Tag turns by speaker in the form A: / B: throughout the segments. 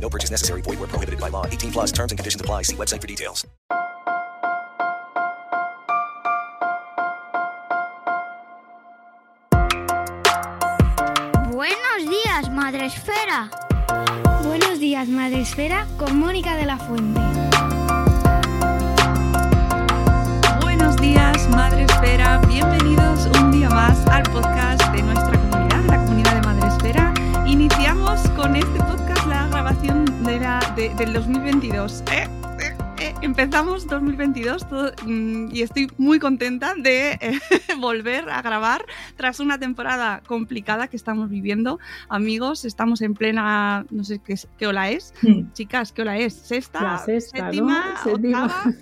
A: No purchase necessary. Void where prohibited by law. 18 plus terms and conditions apply. See website for details.
B: Buenos días, Madre Esfera.
C: Buenos días, Madre Esfera, con Mónica de la Fuente.
D: Buenos días, Madre Esfera. Bienvenidos un día más al podcast de nuestra comunidad, la comunidad de Madre Esfera. Iniciamos con este podcast grabación de la, de- del 2022. ¿eh? Eh, eh, Empezamos 2022 todo- mm, y estoy muy contenta de eh, volver a grabar tras una temporada complicada que estamos viviendo. Amigos, estamos en plena, no sé qué, qué ola es. Chicas, ¿qué hora es? ¿Sexta?
E: La sexta, ¿no?
D: séptima,
E: Séptima.
D: octava?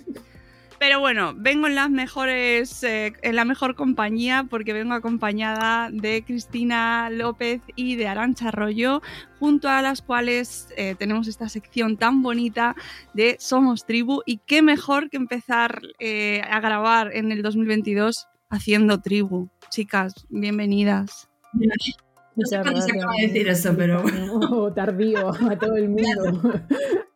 D: Pero bueno, vengo en las mejores, eh, en la mejor compañía porque vengo acompañada de Cristina López y de Arancha Arroyo, junto a las cuales eh, tenemos esta sección tan bonita de Somos Tribu. Y qué mejor que empezar eh, a grabar en el 2022 haciendo tribu. Chicas, bienvenidas.
E: Muchas
F: sé cuándo se
E: gracias.
F: acaba de decir eso, pero-
E: O tardío a todo el mundo.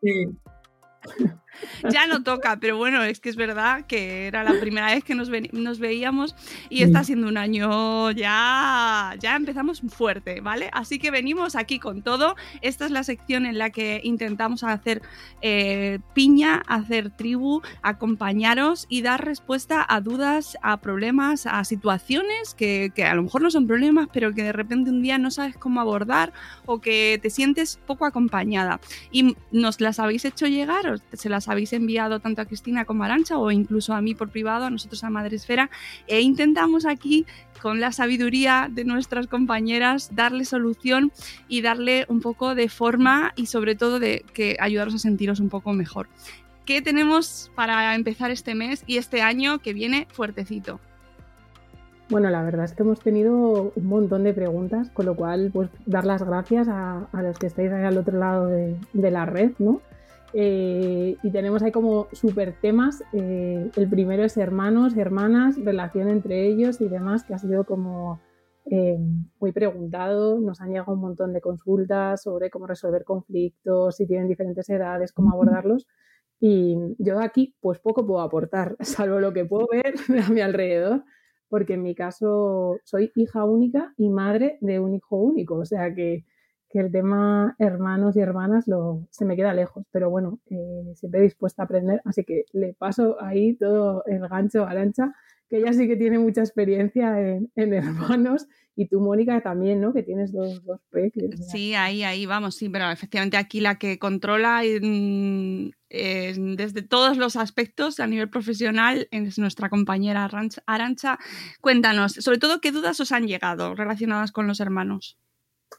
D: Ya no toca, pero bueno, es que es verdad que era la primera vez que nos, ven- nos veíamos y está siendo un año ya, ya empezamos fuerte, ¿vale? Así que venimos aquí con todo. Esta es la sección en la que intentamos hacer eh, piña, hacer tribu, acompañaros y dar respuesta a dudas, a problemas, a situaciones que, que a lo mejor no son problemas, pero que de repente un día no sabes cómo abordar o que te sientes poco acompañada y nos las habéis hecho llegar o se las habéis enviado tanto a Cristina como a Arancha o incluso a mí por privado, a nosotros a Madre Esfera e intentamos aquí con la sabiduría de nuestras compañeras darle solución y darle un poco de forma y sobre todo de que ayudaros a sentiros un poco mejor. ¿Qué tenemos para empezar este mes y este año que viene fuertecito?
E: Bueno, la verdad es que hemos tenido un montón de preguntas, con lo cual, pues dar las gracias a, los que estáis ahí al otro lado de la red, ¿no? Eh, y tenemos ahí como super temas. eh, el primero es hermanos, hermanas, relación entre ellos y demás, que ha sido como eh, muy preguntado. Nos han llegado un montón de consultas sobre cómo resolver conflictos, si tienen diferentes edades, cómo abordarlos. Y yo aquí, pues poco puedo aportar, salvo lo que puedo ver a mi alrededor, porque en mi caso soy hija única y madre de un hijo único, o sea que, que el tema hermanos y hermanas lo, se me queda lejos, pero bueno, eh, siempre dispuesta a aprender, así que le paso ahí todo el gancho a Arancha, que ella sí que tiene mucha experiencia en, hermanos, y tú, Mónica, también, ¿no? Que tienes dos, dos peques.
D: Sí, ahí, ahí vamos, sí, pero efectivamente aquí la que controla desde todos los aspectos a nivel profesional es nuestra compañera. Arancha. Cuéntanos, sobre todo, ¿qué dudas os han llegado relacionadas con los hermanos?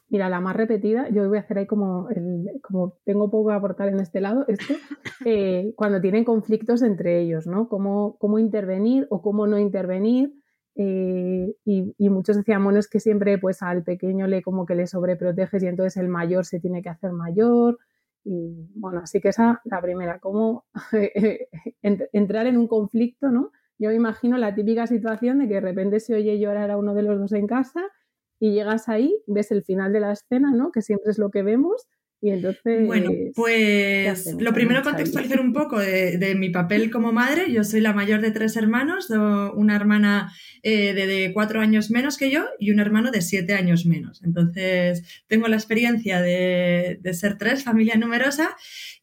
E: Mira, la más repetida, yo voy a hacer ahí como, el, como tengo poco que aportar en este lado, esto, eh, cuando tienen conflictos entre ellos, ¿no? Cómo, cómo intervenir o cómo no intervenir. eh, y, y muchos decían, bueno, es que siempre pues al pequeño le como que le sobreproteges y entonces el mayor se tiene que hacer mayor. Y bueno, así que esa la primera, cómo ent- entrar en un conflicto, ¿no? Yo me imagino la típica situación de que de repente se oye llorar a uno de los dos en casa y llegas ahí, ves el final de la escena, ¿no? Que siempre es lo que vemos, Y entonces.
F: Bueno, pues lo primero contextualizar un poco de, mi papel como madre. Yo soy la mayor de tres hermanos, una hermana eh, de, cuatro años menos que yo y un hermano de siete años menos. Entonces, tengo la experiencia de, de ser tres, familia numerosa.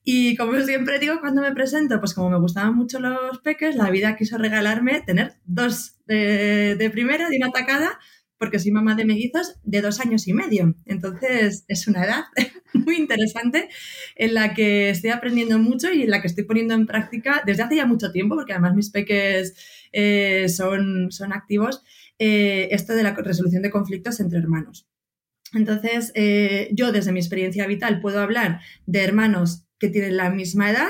F: Y como siempre digo, cuando me presento, pues como me gustaban mucho los peques, la vida quiso regalarme tener dos de, de primera, de una tacada, porque soy mamá de mellizos de dos años y medio. Entonces es una edad muy interesante en la que estoy aprendiendo mucho y en la que estoy poniendo en práctica desde hace ya mucho tiempo, porque además mis peques eh, son, son activos, eh, esto de la resolución de conflictos entre hermanos. Entonces, eh, yo desde mi experiencia vital puedo hablar de hermanos que tienen la misma edad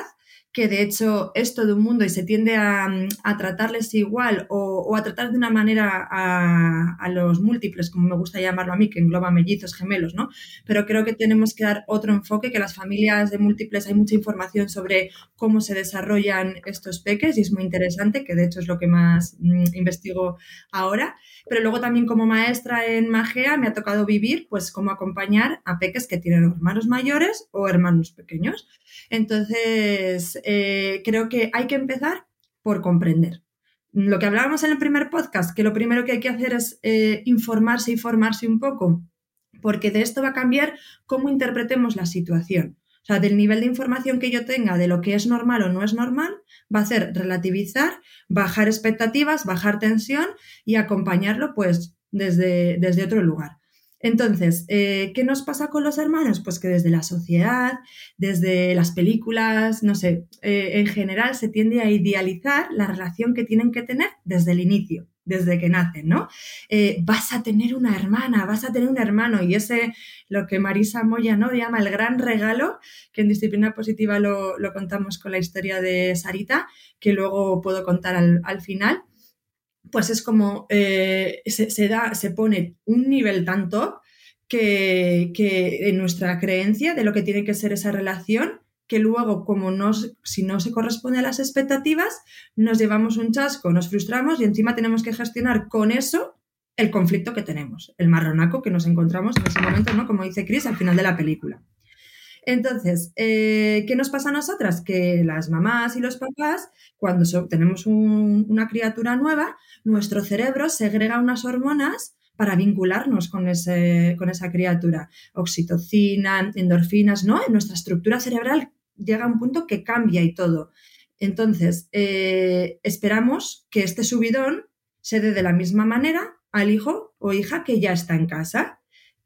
F: que de hecho es todo un mundo y se tiende a, tratarles igual o, a tratar de una manera a, los múltiples, como me gusta llamarlo a mí, que engloba mellizos, gemelos, ¿no? Pero creo que tenemos que dar otro enfoque, que las familias de múltiples hay mucha información sobre cómo se desarrollan estos peques y es muy interesante, que de hecho es lo que más mm, investigo ahora. Pero luego también como maestra en Magea me ha tocado vivir, pues, cómo acompañar a peques que tienen hermanos mayores o hermanos pequeños. Entonces, eh, creo que hay que empezar por comprender. Lo que hablábamos en el primer podcast, que lo primero que hay que hacer es eh, informarse y formarse un poco, porque de esto va a cambiar cómo interpretemos la situación. O sea, del nivel de información que yo tenga de lo que es normal o no es normal, va a hacer relativizar, bajar expectativas, bajar tensión y acompañarlo pues desde, desde otro lugar. Entonces, eh, ¿qué nos pasa con los hermanos? Pues que desde la sociedad, desde las películas, no sé, eh, en general se tiende a idealizar la relación que tienen que tener desde el inicio, desde que nacen, ¿no? Eh, vas a tener una hermana, vas a tener un hermano y ese, lo que Marisa Moya ¿no? llama el gran regalo, que en disciplina positiva lo, contamos con la historia de Sarita, que luego puedo contar al final pues es como eh, se, da, se pone un nivel tanto que, que, en nuestra creencia de lo que tiene que ser esa relación, que luego, como no, si no se corresponde a las expectativas, nos llevamos un chasco, nos frustramos y encima tenemos que gestionar con eso el conflicto que tenemos, el marronaco que nos encontramos en ese momento, ¿no? Como dice Chris al final de la película. Entonces, eh, ¿qué nos pasa a nosotras? Que las mamás y los papás, cuando tenemos una criatura nueva, nuestro cerebro segrega unas hormonas para vincularnos con, ese, con esa criatura. Oxitocina, endorfinas, ¿no? En nuestra estructura cerebral llega un punto que cambia y todo. Entonces, eh, esperamos que este subidón se dé de la misma manera al hijo o hija que ya está en casa.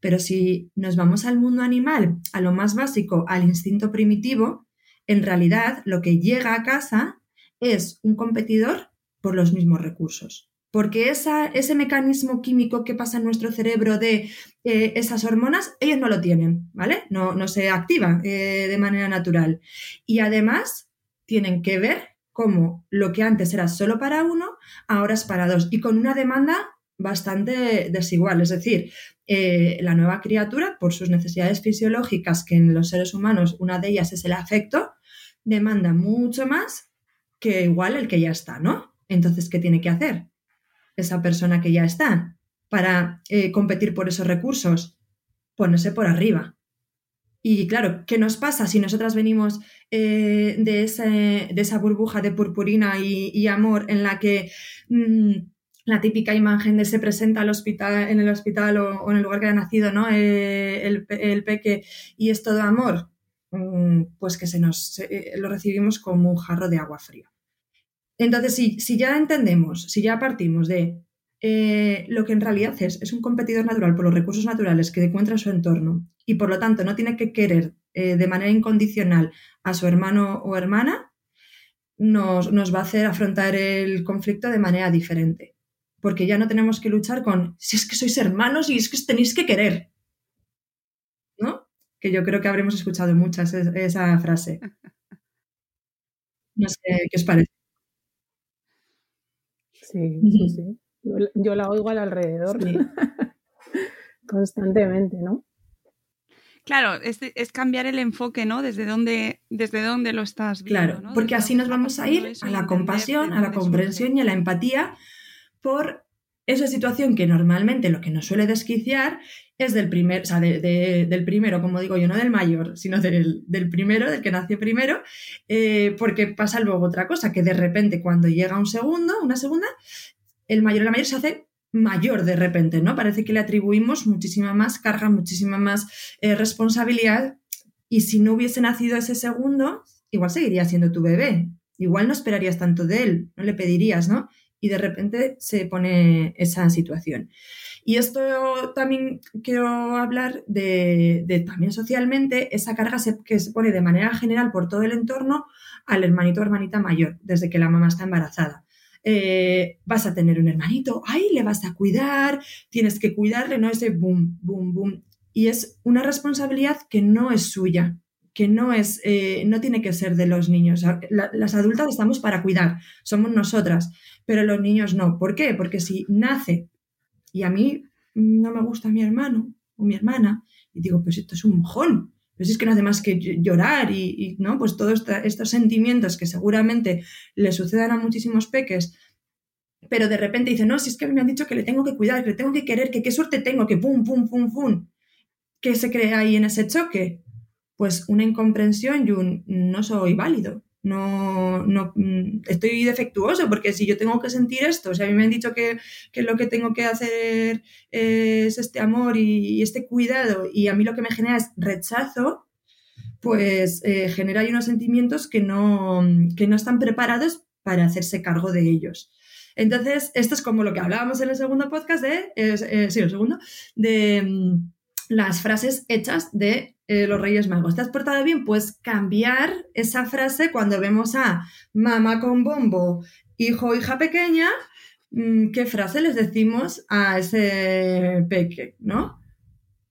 F: Pero si nos vamos al mundo animal, a lo más básico, al instinto primitivo, en realidad lo que llega a casa es un competidor por los mismos recursos. Porque ese mecanismo químico que pasa en nuestro cerebro de eh, esas hormonas, ellos no lo tienen, ¿vale? No, se activa eh, de manera natural. Y además tienen que ver cómo lo que antes era solo para uno, ahora es para dos. Y con una demanda bastante desigual. Es decir, eh, la nueva criatura, por sus necesidades fisiológicas, que en los seres humanos una de ellas es el afecto, demanda mucho más que igual el que ya está, ¿no? Entonces, ¿qué tiene que hacer esa persona que ya está para eh, competir por esos recursos? Ponerse por arriba. Y claro, ¿qué nos pasa si nosotras venimos eh, de, esa burbuja de purpurina y, amor en la que mm, la típica imagen de se presenta al hospital, en el hospital o, en el lugar que ha nacido, ¿no? Eh, el, peque y es todo amor, mm, pues que se nos eh, lo recibimos como un jarro de agua fría. Entonces, si, si ya entendemos, si ya partimos de eh, lo que en realidad es, es un competidor natural por los recursos naturales que encuentra en su entorno y por lo tanto no tiene que querer de manera incondicional a su hermano o hermana, nos, nos va a hacer afrontar el conflicto de manera diferente porque ya no tenemos que luchar con si es que sois hermanos y es que os tenéis que querer. ¿No? Que yo creo que habremos escuchado muchas esa frase. No sé qué os parece.
E: Sí, sí, sí. Yo, la oigo al alrededor constantemente, ¿no?
D: Claro, es, es, cambiar el enfoque, ¿no? Desde dónde, desde dónde lo estás viendo.
F: Claro, porque así nos vamos a ir a la compasión, a la comprensión y a la empatía por esa situación que normalmente lo que nos suele desquiciar es del primer, o sea, del primero, como digo yo, no del mayor, sino del, primero, del que nació primero, eh, porque pasa luego otra cosa, que de repente cuando llega un segundo, una segunda, el mayor, la mayor se hace mayor de repente, ¿no? Parece que le atribuimos muchísima más carga, muchísima más eh, responsabilidad y si no hubiese nacido ese segundo, igual seguiría siendo tu bebé, igual no esperarías tanto de él, no le pedirías, ¿no? Y de repente se pone esa situación. Y esto también quiero hablar de, también socialmente, esa carga que se pone de manera general por todo el entorno al hermanito o hermanita mayor, desde que la mamá está embarazada. Eh, vas a tener un hermanito, ahí le vas a cuidar, tienes que cuidarle, no ese boom, boom, boom. Y es una responsabilidad que no es suya, que no es, eh, no tiene que ser de los niños. las adultas estamos para cuidar, somos nosotras pero los niños no. ¿Por qué? Porque si nace y a mí no me gusta mi hermano o mi hermana, y digo, pues esto es un mojón, pues es que no hace más que llorar y, ¿no? Pues todos estos sentimientos que seguramente le sucedan a muchísimos peques, pero de repente dice, no, si es que me han dicho que le tengo que cuidar, que le tengo que querer, que qué suerte tengo, que pum, pum, pum, pum. ¿Qué se crea ahí en ese choque? Pues una incomprensión y un no soy válido, no, no mm, estoy defectuoso porque si yo tengo que sentir esto, si a mí me han dicho que, lo que tengo que hacer es este amor y, este cuidado y a mí lo que me genera es rechazo, pues eh, genera ahí unos sentimientos que no, que no están preparados para hacerse cargo de ellos. Entonces, esto es como lo que hablábamos en el segundo podcast de, eh, sí, el segundo, de mm, las frases hechas de eh, los Reyes Magos. ¿Te has portado bien? Pues cambiar esa frase cuando vemos a mamá con bombo, hijo o hija pequeña, mm, ¿qué frase les decimos a ese peque, no?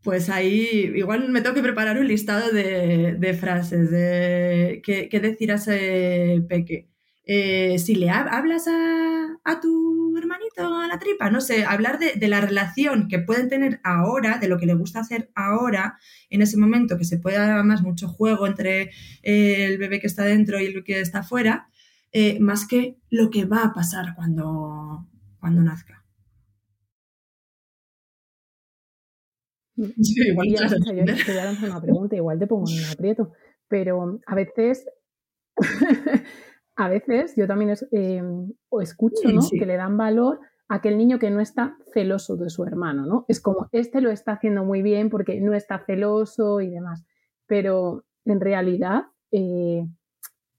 F: Pues ahí igual me tengo que preparar un listado de, frases, de qué, decir a ese peque. Eh, si le hablas a, a tu hermanito a la tripa, no sé, hablar de, la relación que pueden tener ahora, de lo que le gusta hacer ahora, en ese momento, que se puede dar además mucho juego entre eh, el bebé que está dentro y el que está afuera, eh, más que lo que va a pasar cuando, cuando nazca.
E: igual te voy a lanzar una pregunta, igual te pongo en un aprieto, pero a veces a veces yo también em, o escucho que le dan valor a aquel niño que no está celoso de su hermano, ¿no? Es como, este lo está haciendo muy bien porque no está celoso y demás, pero en realidad eh,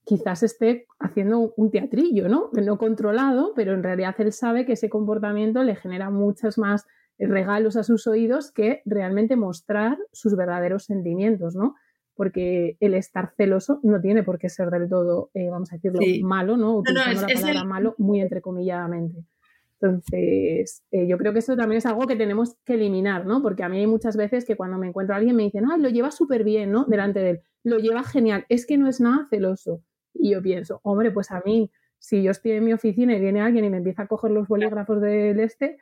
E: quizás esté haciendo un teatrillo, ¿no? No controlado, pero en realidad él sabe que ese comportamiento le genera muchos más regalos a sus oídos que realmente mostrar sus verdaderos sentimientos, ¿no? Porque el estar celoso no tiene por qué ser del todo, eh, vamos a decirlo, malo, ¿no? Utilizando la palabra malo muy entrecomilladamente. Entonces, eh, yo creo que eso también es algo que tenemos que eliminar, ¿no? Porque a mí hay muchas veces que cuando me encuentro a alguien me dicen, ay, lo lleva súper bien, ¿no? Delante de él, lo lleva genial, es que no es nada celoso. Y yo pienso, hombre, pues a mí, si yo estoy en mi oficina y viene alguien y me empieza a coger los bolígrafos del este,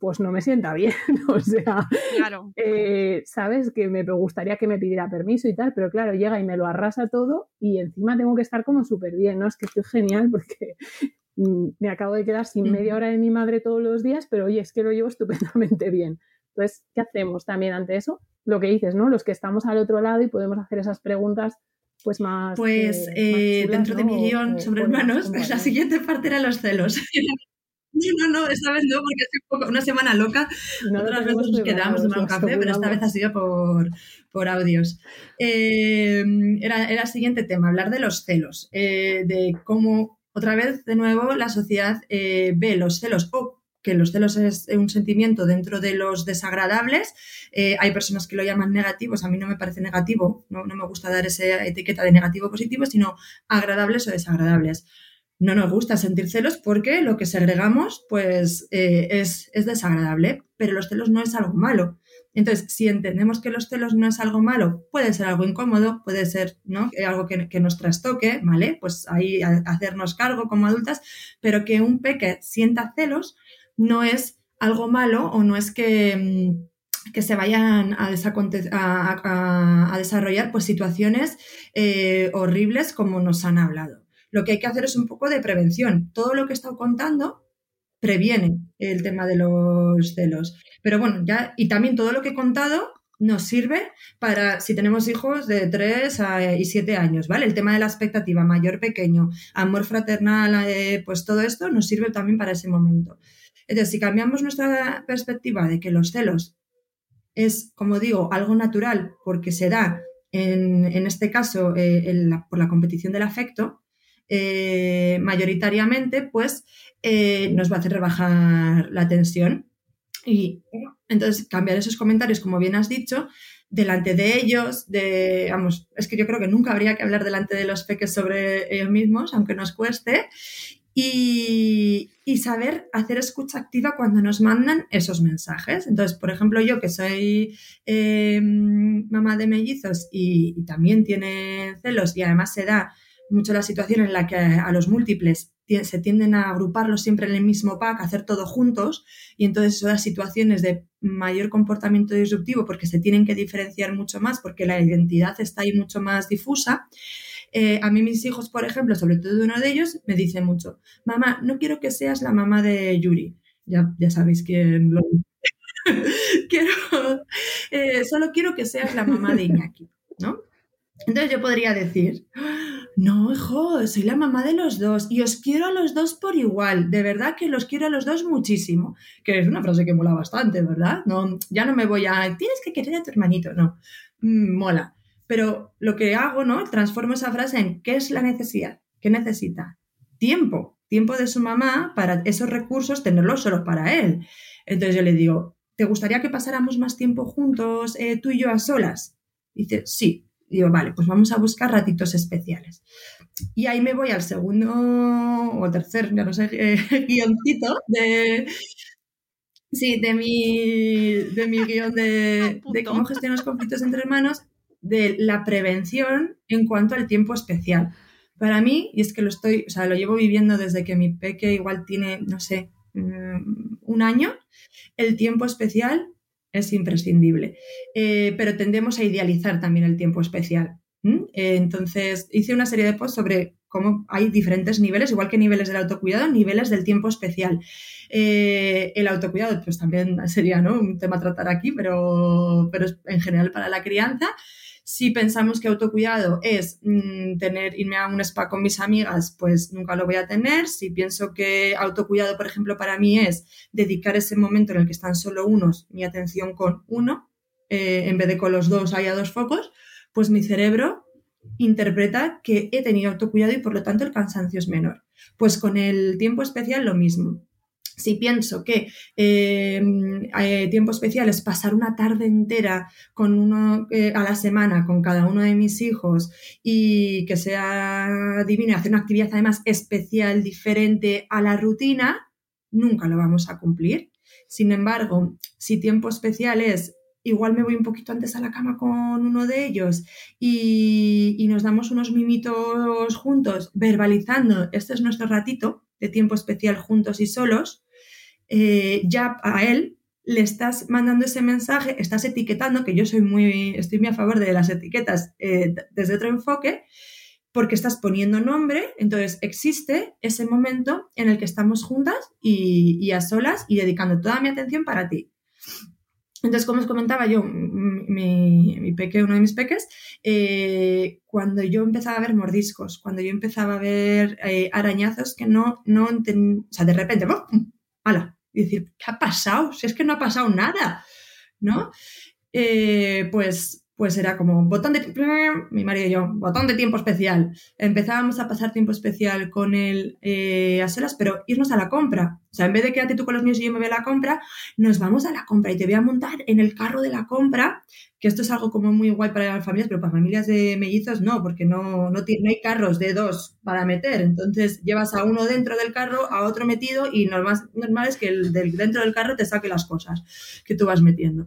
E: pues no me sienta bien. o sea, claro. Eh, sabes que me gustaría que me pidiera permiso y tal, pero claro, llega y me lo arrasa todo y encima tengo que estar como súper bien, ¿no? Es que estoy genial porque mm, me acabo de quedar sin media hora de mi madre todos los días, pero oye, es que lo llevo estupendamente bien. Entonces, ¿qué hacemos también ante eso? Lo que dices, ¿no? Los que estamos al otro lado y podemos hacer esas preguntas pues más.
F: Pues eh, dentro de mi guion sobre hermanos, la siguiente parte era los celos. No, no, esta vez no, porque es una semana loca. Otras veces nos quedamos tomar un café, pero esta vez ha sido por, por audios. Eh, era, era, el siguiente tema, hablar de los celos, eh, de cómo, otra vez, de nuevo, la sociedad eh, ve los celos o que los celos es un sentimiento dentro de los desagradables. hay personas que lo llaman negativos, a mí no me parece negativo, no, no me gusta dar esa etiqueta de negativo o positivo, sino agradables o desagradables no nos gusta sentir celos porque lo que segregamos pues eh, es, desagradable, pero los celos no es algo malo. Entonces, si entendemos que los celos no es algo malo, puede ser algo incómodo, puede ser ¿no? algo que, nos trastoque, ¿vale? Pues ahí hacernos cargo como adultas, pero que un peque sienta celos no es algo malo o no es que, mm, que se vayan a, a, desarrollar pues, situaciones eh, horribles como nos han hablado lo que hay que hacer es un poco de prevención. Todo lo que he estado contando, previene el tema de los celos. Pero bueno, ya, y también todo lo que he contado nos sirve para si tenemos hijos de 3 y 7 años, ¿vale? El tema de la expectativa, mayor, pequeño, amor fraternal, eh, pues todo esto nos sirve también para ese momento. Entonces, si cambiamos nuestra perspectiva de que los celos es, como digo, algo natural porque se da, en, este caso, eh, por la competición del afecto, eh, mayoritariamente, pues nos va a hacer rebajar la tensión y entonces cambiar esos comentarios, como bien has dicho, delante de ellos, de, vamos, es que yo creo que nunca habría que hablar delante de los peques sobre ellos mismos, aunque nos cueste, y, saber hacer escucha activa cuando nos mandan esos mensajes. Entonces, por ejemplo, yo que soy em, mamá de mellizos y, y, también tiene celos y además se da mucho la situación en la que a los múltiples se tienden a agruparlos siempre en el mismo pack, hacer todo juntos, y entonces son las situaciones de mayor comportamiento disruptivo porque se tienen que diferenciar mucho más, porque la identidad está ahí mucho más difusa. Eh, a mí mis hijos, por ejemplo, sobre todo uno de ellos, me dice mucho, mamá, no quiero que seas la mamá de Yuri. Ya, ya sabéis quién lo... quiero, eh, solo quiero que seas la mamá de Iñaki, ¿no? Entonces yo podría decir, no, hijo, soy la mamá de los dos y os quiero a los dos por igual. De verdad que los quiero a los dos muchísimo. Que es una frase que mola bastante, ¿verdad? No, ya no me voy a, tienes que querer a tu hermanito, no. Mm, mola. Pero lo que hago, ¿no? Transformo esa frase en ¿qué es la necesidad? ¿Qué necesita? Tiempo. Tiempo de su mamá para esos recursos tenerlos solo para él. Entonces yo le digo, ¿te gustaría que pasáramos más tiempo juntos, eh, tú y yo a solas? dice, sí digo, vale, pues vamos a buscar ratitos especiales. Y ahí me voy al segundo o tercer, ya no sé, eh, guioncito de, sí, de mi, de mi guion de, de cómo gestionar los conflictos entre hermanos, de la prevención en cuanto al tiempo especial. Para mí, y es que lo estoy, o sea, lo llevo viviendo desde que mi peque igual tiene, no sé, mm, un año, el tiempo especial es imprescindible. Eh, pero tendemos a idealizar también el tiempo especial. Eh, entonces, hice una serie de posts sobre cómo hay diferentes niveles, igual que niveles del autocuidado, niveles del tiempo especial. Eh, el autocuidado, pues también sería un tema a tratar aquí, pero, pero en general para la crianza. Si pensamos que autocuidado es mm, tener, irme a un spa con mis amigas, pues nunca lo voy a tener. Si pienso que autocuidado, por ejemplo, para mí es dedicar ese momento en el que están solo unos, mi atención con uno, eh, en vez de con los dos haya dos focos, pues mi cerebro interpreta que he tenido autocuidado y por lo tanto el cansancio es menor. Pues con el tiempo especial lo mismo. Si pienso que em, tiempo especial es pasar una tarde entera con uno eh, a la semana con cada uno de mis hijos y que sea divino hacer una actividad además especial, diferente a la rutina, nunca lo vamos a cumplir. Sin embargo, si tiempo especial es igual me voy un poquito antes a la cama con uno de ellos y, y, nos damos unos mimitos juntos, verbalizando, este es nuestro ratito de tiempo especial juntos y solos, eh, ya a él le estás mandando ese mensaje, estás etiquetando, que yo soy muy, estoy muy a favor de las etiquetas eh, desde otro enfoque, porque estás poniendo nombre, entonces existe ese momento en el que estamos juntas y, a solas y dedicando toda mi atención para ti. Entonces, como os comentaba yo, mi, peque, uno de mis peques, eh, cuando yo empezaba a ver mordiscos, cuando yo empezaba a ver arañazos que no, no o sea, de repente, ¡pum! Y decir, ¿qué ha pasado? Si es que no ha pasado nada, ¿no? Eh, pues pues era como botón de mi marido y yo, botón de tiempo especial. Empezábamos a pasar tiempo especial con él eh, a solas, pero irnos a la compra. O sea, en vez de quedarte tú con los míos y yo me voy a la compra, nos vamos a la compra y te voy a montar en el carro de la compra, que esto es algo como muy guay para las familias, pero para familias de mellizos no, porque no, no, hay carros de dos para meter. Entonces llevas a uno dentro del carro, a otro metido y lo más normal es que el del, dentro del carro te saque las cosas que tú vas metiendo.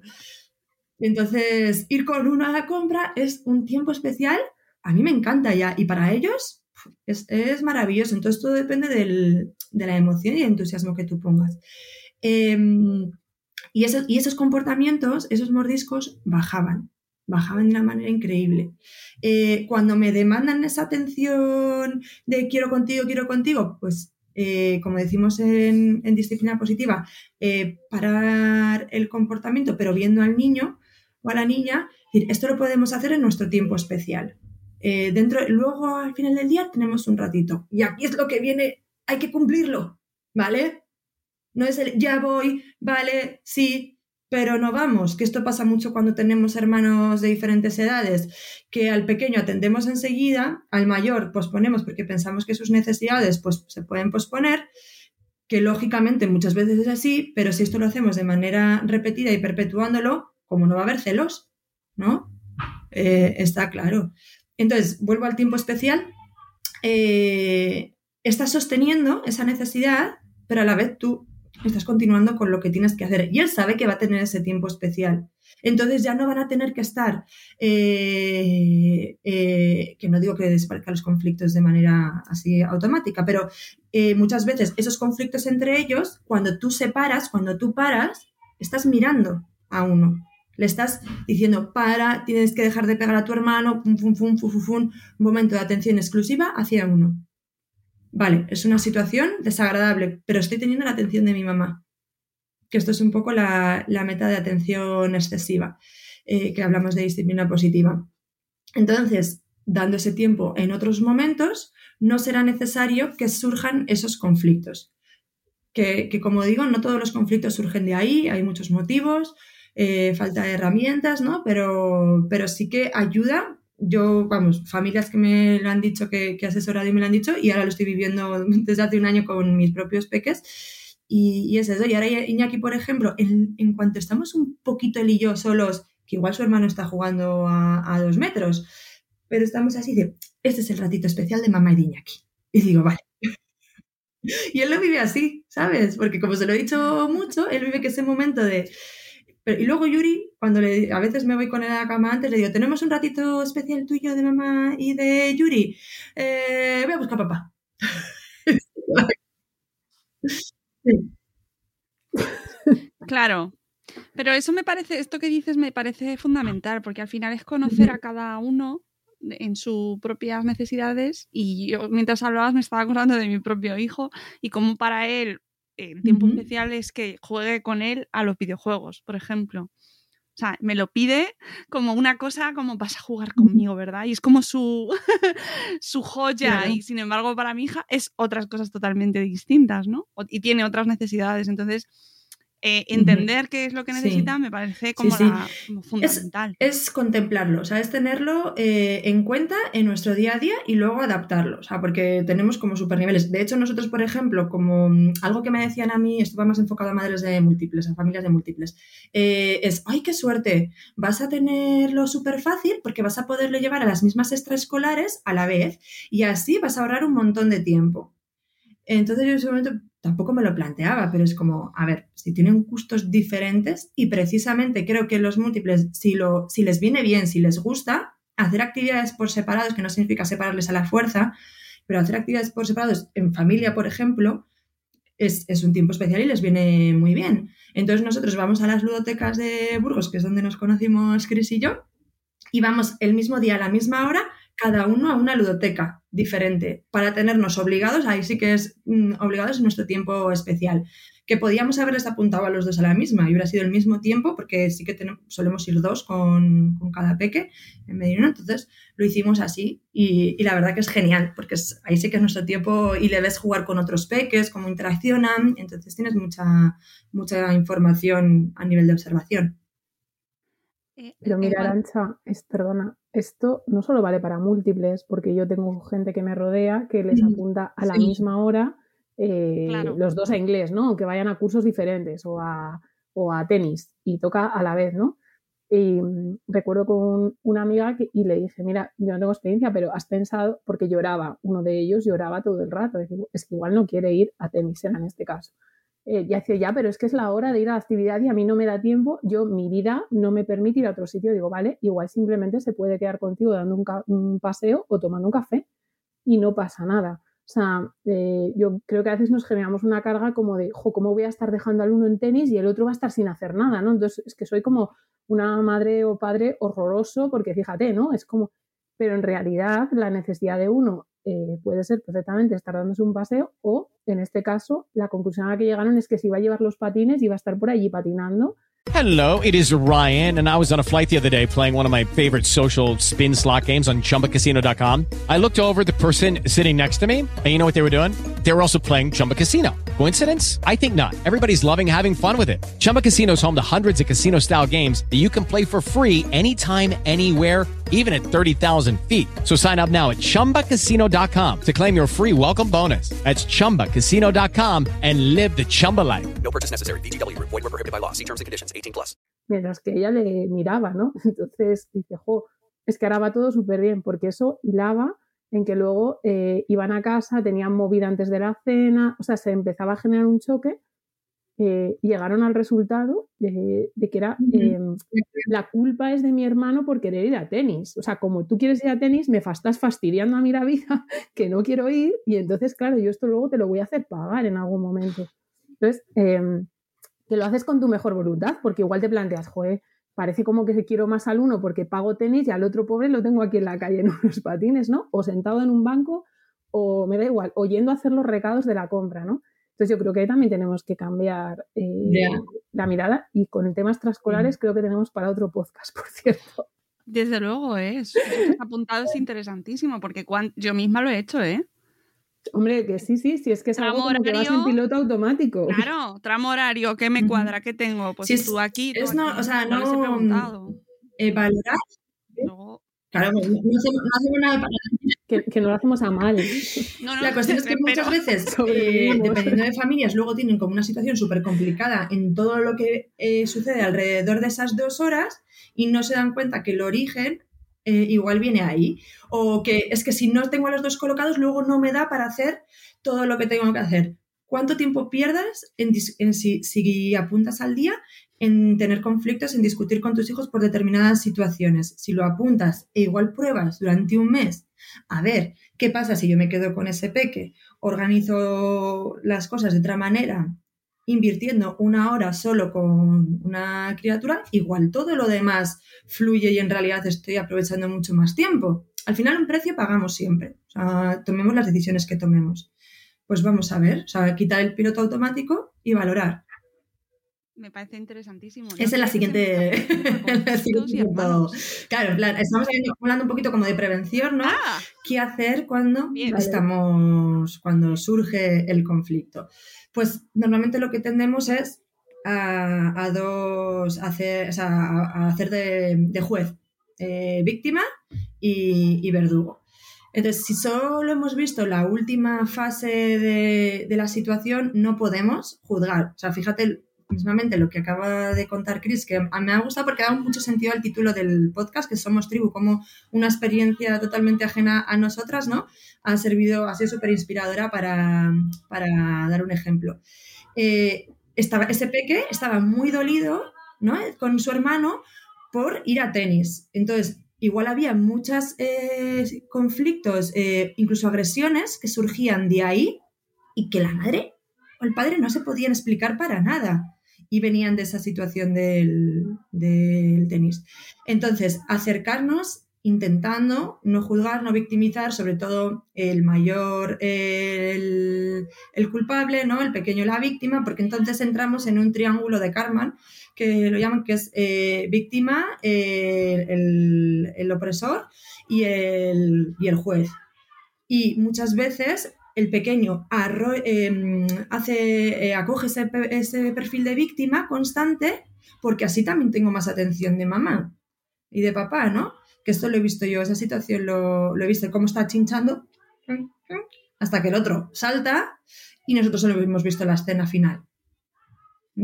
F: Entonces, ir con una compra es un tiempo especial. A mí me encanta ya. Y para ellos es, maravilloso. Entonces, todo depende de la emoción y el entusiasmo que tú pongas. Em, y, y esos comportamientos, esos mordiscos, bajaban. Bajaban de una manera increíble. Eh, cuando me demandan esa atención de quiero contigo, quiero contigo, pues eh, como decimos en, disciplina positiva, eh, parar el comportamiento, pero viendo al niño a la niña, esto lo podemos hacer en nuestro tiempo especial. Eh, dentro, luego al final del día tenemos un ratito. Y aquí es lo que viene, hay que cumplirlo, ¿vale? No es el ya voy, vale, sí, pero no vamos, que esto pasa mucho cuando tenemos hermanos de diferentes edades, que al pequeño atendemos enseguida, al mayor posponemos porque pensamos que sus necesidades pues, se pueden posponer, que lógicamente muchas veces es así, pero si esto lo hacemos de manera repetida y perpetuándolo, como no va a haber celos, ¿no? Eh, está claro. Entonces, vuelvo al tiempo especial. Eh, estás sosteniendo esa necesidad, pero a la vez tú estás continuando con lo que tienes que hacer. Y él sabe que va a tener ese tiempo especial. Entonces ya no van a tener que estar, eh, que no digo que desparezcan los conflictos de manera así automática, pero muchas veces esos conflictos entre ellos, cuando tú separas, cuando tú paras, estás mirando a uno le estás diciendo, para, tienes que dejar de pegar a tu hermano, fum, fum, fum, fum, fum, un momento de atención exclusiva hacia uno. Vale, es una situación desagradable, pero estoy teniendo la atención de mi mamá. Que esto es un poco la, meta de atención excesiva, eh, que hablamos de disciplina positiva. Entonces, dando ese tiempo en otros momentos, no será necesario que surjan esos conflictos. Que, que, como digo, no todos los conflictos surgen de ahí, hay muchos motivos, eh, falta de herramientas, ¿no? Pero, pero sí que ayuda. Yo, vamos, familias que me lo han dicho, que, que he asesorado y me lo han dicho, y ahora lo estoy viviendo desde hace un año con mis propios peques. Y, es eso. Y ahora Iñaki, por ejemplo, en, en, cuanto estamos un poquito él y yo solos, que igual su hermano está jugando a, a dos metros, pero estamos así de, este es el ratito especial de mamá y de Iñaki. Y digo, vale, y él lo vive así, ¿sabes? Porque como se lo he dicho mucho, él vive que ese momento de y luego Yuri, cuando le, a veces me voy con él a la cama antes, le digo, tenemos un ratito especial tuyo de mamá y de Yuri. Eh, voy a buscar a papá.
D: Claro, pero eso me parece, esto que dices me parece fundamental, porque al final es conocer a cada uno en sus propias necesidades y yo mientras hablabas me estaba acordando de mi propio hijo y cómo para él el tiempo especial es que juegue con él a los videojuegos, por ejemplo. O sea, me lo pide como una cosa como vas a jugar conmigo, ¿verdad? Y es como su, su joya. Y sin embargo, para mi hija es otras cosas totalmente distintas, ¿no? Y tiene otras necesidades. Entonces, eh, entender qué es lo que necesita me parece como, fundamental.
F: Es, contemplarlo, o sea, es tenerlo eh, en cuenta en nuestro día a día y luego adaptarlo, o sea, porque tenemos como super niveles. De hecho, nosotros, por ejemplo, como mm, algo que me decían a mí, esto va más enfocado a madres de múltiples, a familias de múltiples, eh, es, ¡ay, qué suerte! Vas a tenerlo súper fácil porque vas a poderlo llevar a las mismas extraescolares a la vez y así vas a ahorrar un montón de tiempo. Entonces yo en ese momento tampoco me lo planteaba, pero es como, a ver, si tienen gustos diferentes y precisamente creo que los múltiples, si, lo, si les viene bien, si les gusta, hacer actividades por separados, que no significa separarles a la fuerza, pero hacer actividades por separados en familia, por ejemplo, es, es, un tiempo especial y les viene muy bien. Entonces nosotros vamos a las ludotecas de Burgos, que es donde nos conocimos Chris y yo, y vamos el mismo día a la misma hora cada uno a una ludoteca diferente para tenernos obligados, ahí sí que es mm, obligados en nuestro tiempo especial, que podíamos haberles apuntado a los dos a la misma y hubiera sido el mismo tiempo porque sí que tenemos, solemos ir dos con, cada peque en medio entonces lo hicimos así y, la verdad que es genial porque ahí sí que es nuestro tiempo y le ves jugar con otros peques, cómo interaccionan, entonces tienes mucha, mucha información a nivel de observación.
E: Eh, Pero mira, Arancha, es, perdona, esto no solo vale para múltiples, porque yo tengo gente que me rodea que les apunta a la misma hora eh, los dos a inglés, ¿no? Aunque vayan a cursos diferentes o a, o a tenis y toca a la vez, ¿no? Y mm, recuerdo con una amiga que, y le dije, mira, yo no tengo experiencia, pero has pensado, porque lloraba, uno de ellos lloraba todo el rato, es que igual no quiere ir a tenis, en este caso. Eh, ya decía, ya, pero es que es la hora de ir a la actividad y a mí no me da tiempo, yo, mi vida no me permite ir a otro sitio. Digo, vale, igual simplemente se puede quedar contigo dando un, paseo o tomando un café y no pasa nada. O sea, eh, yo creo que a veces nos generamos una carga como de, ¿cómo voy a estar dejando al uno en tenis y el otro va a estar sin hacer nada, ¿no? Entonces, es que soy como una madre o padre horroroso porque fíjate, ¿no? Es como, pero en realidad la necesidad de uno eh, puede ser perfectamente estar dándose un paseo o en este caso, la conclusión a la que llegaron es que si iba a llevar los patines, iba a estar por allí patinando.
G: Hello, it is Ryan, and I was on a flight the other day playing one of my favorite social spin slot games on chumbacasino.com. I looked over the person sitting next to me, and you know what they were doing? They were also playing Chumba Casino. Coincidence? I think not. Everybody's loving having fun with it. Chumba Casino is home to hundreds of casino style games that you can play for free anytime, anywhere, even at 30,000 feet. So sign up now at chumbacasino.com to claim your free welcome bonus. That's chumbacasino.com and live the Chumba life.
A: No purchase necessary. VGW. Void were prohibited by law. See terms and conditions. 18 plus.
E: Mientras que ella le miraba, ¿no? Entonces dice, jo, es que ahora va todo súper bien, porque eso hilaba en que luego eh, iban a casa, tenían movida antes de la cena, o sea, se empezaba a generar un choque eh, llegaron al resultado de, de que era eh, la culpa es de mi hermano por querer ir a tenis. O sea, como tú quieres ir a tenis, me estás fastidiando a mí la vida, que no quiero ir, y entonces, claro, yo esto luego te lo voy a hacer pagar en algún momento. Entonces, eh, que lo haces con tu mejor voluntad, porque igual te planteas, joder, parece como que quiero más al uno porque pago tenis y al otro pobre lo tengo aquí en la calle en unos patines, ¿no? O sentado en un banco, o me da igual, o yendo a hacer los recados de la compra, ¿no? Entonces yo creo que ahí también tenemos que cambiar eh, la mirada y con temas transcolares creo que tenemos para otro podcast, por cierto.
D: Desde luego, ¿eh? Eso que has apuntado es interesantísimo, porque cuan- yo misma lo he hecho, ¿eh?
E: Hombre, que sí, sí, sí, es que es algo como que vas en piloto automático.
D: Claro, tramo horario, ¿qué me cuadra? ¿Qué tengo? Pues
F: Sí, es-
D: tú aquí, tú
F: es no-
D: aquí.
F: o sea,
D: les he
F: no-
D: preguntado.
F: Eh, valorar,
D: Luego-
F: claro, no, no hacemos, no hacemos nada para
E: Que, que no lo hacemos a mal.
D: No, no,
F: La cuestión es que
D: pero-
F: muchas veces, eh, dependiendo de familias, luego tienen como una situación súper complicada en todo lo que eh, sucede alrededor de esas dos horas y no se dan cuenta que el origen eh, igual viene ahí. O que es que si no tengo a los dos colocados, luego no me da para hacer todo lo que tengo que hacer. ¿Cuánto tiempo pierdas en, dis- en si, si apuntas al día en tener conflictos, en discutir con tus hijos por determinadas situaciones? Si lo apuntas e igual pruebas durante un mes, a ver, ¿qué pasa si yo me quedo con ese peque? Organizo las cosas de otra manera, invirtiendo una hora solo con una criatura, igual todo lo demás fluye y en realidad estoy aprovechando mucho más tiempo. Al final un precio pagamos siempre, o sea, tomemos las decisiones que tomemos. Pues vamos a ver, quitar el piloto automático y valorar.
D: Me parece interesantísimo.
F: Esa es la siguiente. Claro, en plan, estamos hablando un poquito como de prevención, ¿no?
D: Ah,
F: ¿Qué hacer cuando
D: Bien.
F: estamos, cuando surge el conflicto? Pues normalmente lo que tendemos es a, a dos, a hacer, o sea, a, a hacer de, de juez, eh, víctima y, y verdugo. Entonces, si solo hemos visto la última fase de, de la situación, no podemos juzgar. O sea, fíjate mismamente lo que acaba de contar Chris, que me ha gustado porque da mucho sentido al título del podcast, que somos tribu, como una experiencia totalmente ajena a nosotras, ¿no? Ha servido, ha sido súper inspiradora para, para dar un ejemplo. Eh, estaba, ese peque estaba muy dolido, ¿no? Con su hermano por ir a tenis. Entonces, igual había muchos conflictos, eh, incluso agresiones que surgían de ahí y que la madre o el padre no se podían explicar para nada y venían de esa situación del, del tenis. Entonces, acercarnos intentando no juzgar, no victimizar, sobre todo el mayor, el, el, culpable, ¿no? el pequeño la víctima, porque entonces entramos en un triángulo de Karman, que lo llaman que es eh, víctima, el, el, opresor y el, y el juez. Y muchas veces el pequeño arro eh, hace, eh, acoge ese, ese, perfil de víctima constante porque así también tengo más atención de mamá y de papá, ¿no? Que esto lo he visto yo, esa situación lo, lo he visto, cómo está chinchando hasta que el otro salta y nosotros solo hemos visto la escena final.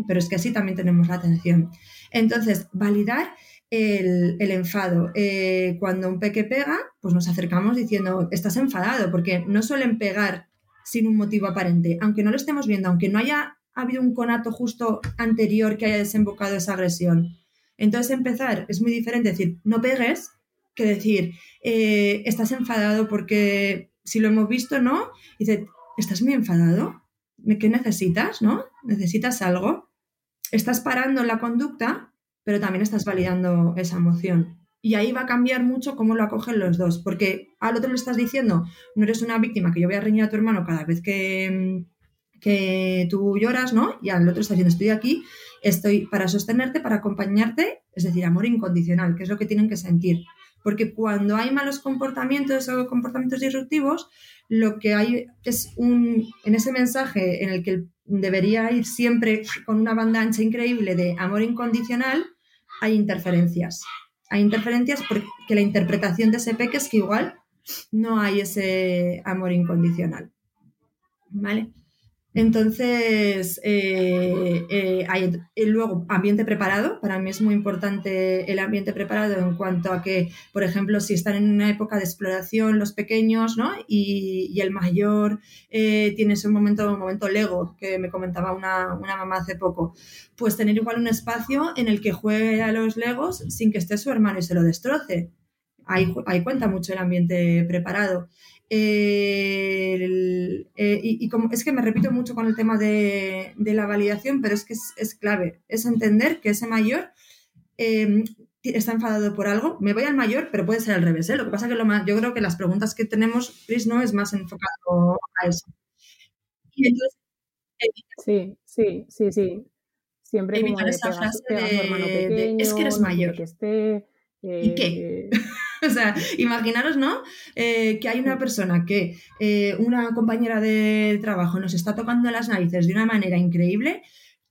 F: Pero es que así también tenemos la atención. Entonces, validar el, enfado. Eh, cuando un peque pega, pues nos acercamos diciendo, estás enfadado, porque no suelen pegar sin un motivo aparente, aunque no lo estemos viendo, aunque no haya habido un conato justo anterior que haya desembocado esa agresión. Entonces empezar es muy diferente decir, no pegues, que decir, eh, estás enfadado porque si lo hemos visto, ¿no? Dice, ¿estás muy enfadado? ¿Qué necesitas, no? ¿Necesitas algo? Estás parando la conducta, pero también estás validando esa emoción. Y ahí va a cambiar mucho cómo lo acogen los dos, porque al otro le estás diciendo, no eres una víctima que yo voy a reñir a tu hermano cada vez que, que tú lloras, ¿no? Y al otro está diciendo, estoy aquí, estoy para sostenerte, para acompañarte, es decir, amor incondicional, que es lo que tienen que sentir. Porque cuando hay malos comportamientos o comportamientos disruptivos, lo que hay es un, en ese mensaje en el que debería ir siempre con una banda ancha increíble de amor incondicional, hay interferencias. Hay interferencias porque la interpretación de ese peque es que igual no hay ese amor incondicional. ¿Vale? Entonces, eh, eh, hay, eh, luego, ambiente preparado. Para mí es muy importante el ambiente preparado en cuanto a que, por ejemplo, si están en una época de exploración los pequeños, ¿no? Y, el mayor tiene ese momento, un momento Lego, que me comentaba una, una, mamá hace poco, pues tener igual un espacio en el que juegue a los Legos sin que esté su hermano y se lo destroce. Ahí, ahí cuenta mucho el ambiente preparado. Eh, y, como es que me repito mucho con el tema de, la validación, pero es que es, clave, es entender que ese mayor em, está enfadado por algo, me voy al mayor, pero puede ser al revés. ¿eh? Lo que pasa que lo más, yo creo que las preguntas que tenemos, Chris, no es más enfocado a eso.
E: sí, sí, sí, sí. Siempre
F: evitar esa frase de, es que eres mayor.
E: Que esté,
F: ¿Y qué? O sea, imaginaros, ¿no? Eh, que hay una persona que, eh, una compañera de trabajo nos está tocando las narices de una manera increíble,